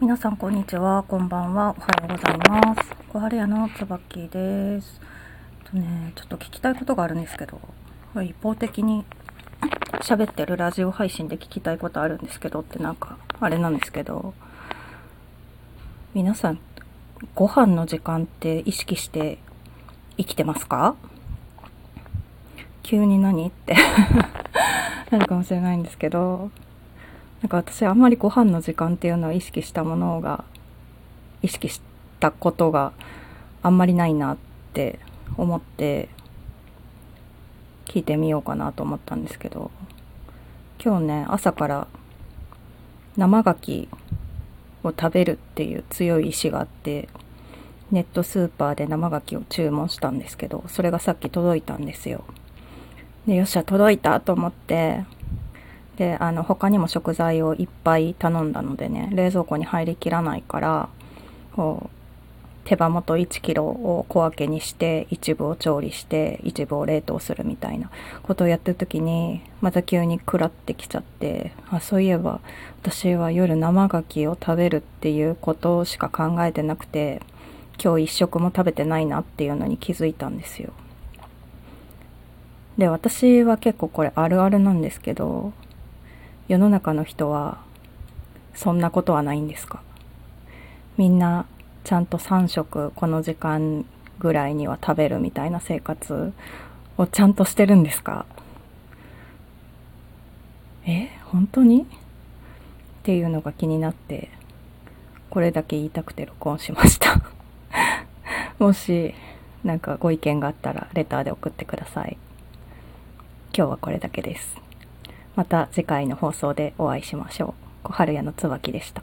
皆さんこんにちは、こんばんは、おはようございます。小春屋のつばきです。とね、ちょっと聞きたいことがあるんですけど、一方的に 喋ってるラジオ配信で聞きたいことあるんですけどってなんかあれなんですけど、皆さんご飯の時間って意識して生きてますか？急に何？って なるかもしれないんですけど、なんか私あんまりご飯の時間っていうのを意識したものが意識したことがあんまりないなって思って聞いてみようかなと思ったんですけど今日ね朝から生牡蠣を食べるっていう強い意志があってネットスーパーで生牡蠣を注文したんですけどそれがさっき届いたんですよ。でよっしゃ届いたと思ってであの他にも食材をいっぱい頼んだのでね冷蔵庫に入りきらないからこう手羽元1キロを小分けにして一部を調理して一部を冷凍するみたいなことをやってる時にまた急に食らってきちゃってあそういえば私は夜生牡蠣を食べるっていうことしか考えてなくて今日一食も食べてないなっていうのに気づいたんですよ。で私は結構これあるあるなんですけど世の中の人はそんなことはないんですか？みんなちゃんと3食この時間ぐらいには食べるみたいな生活をちゃんとしてるんですか？え本当に？っていうのが気になってこれだけ言いたくて録音しました。もしなんかご意見があったらレターで送ってください。今日はこれだけです。また次回の放送でお会いしましょう。小春屋の椿でした。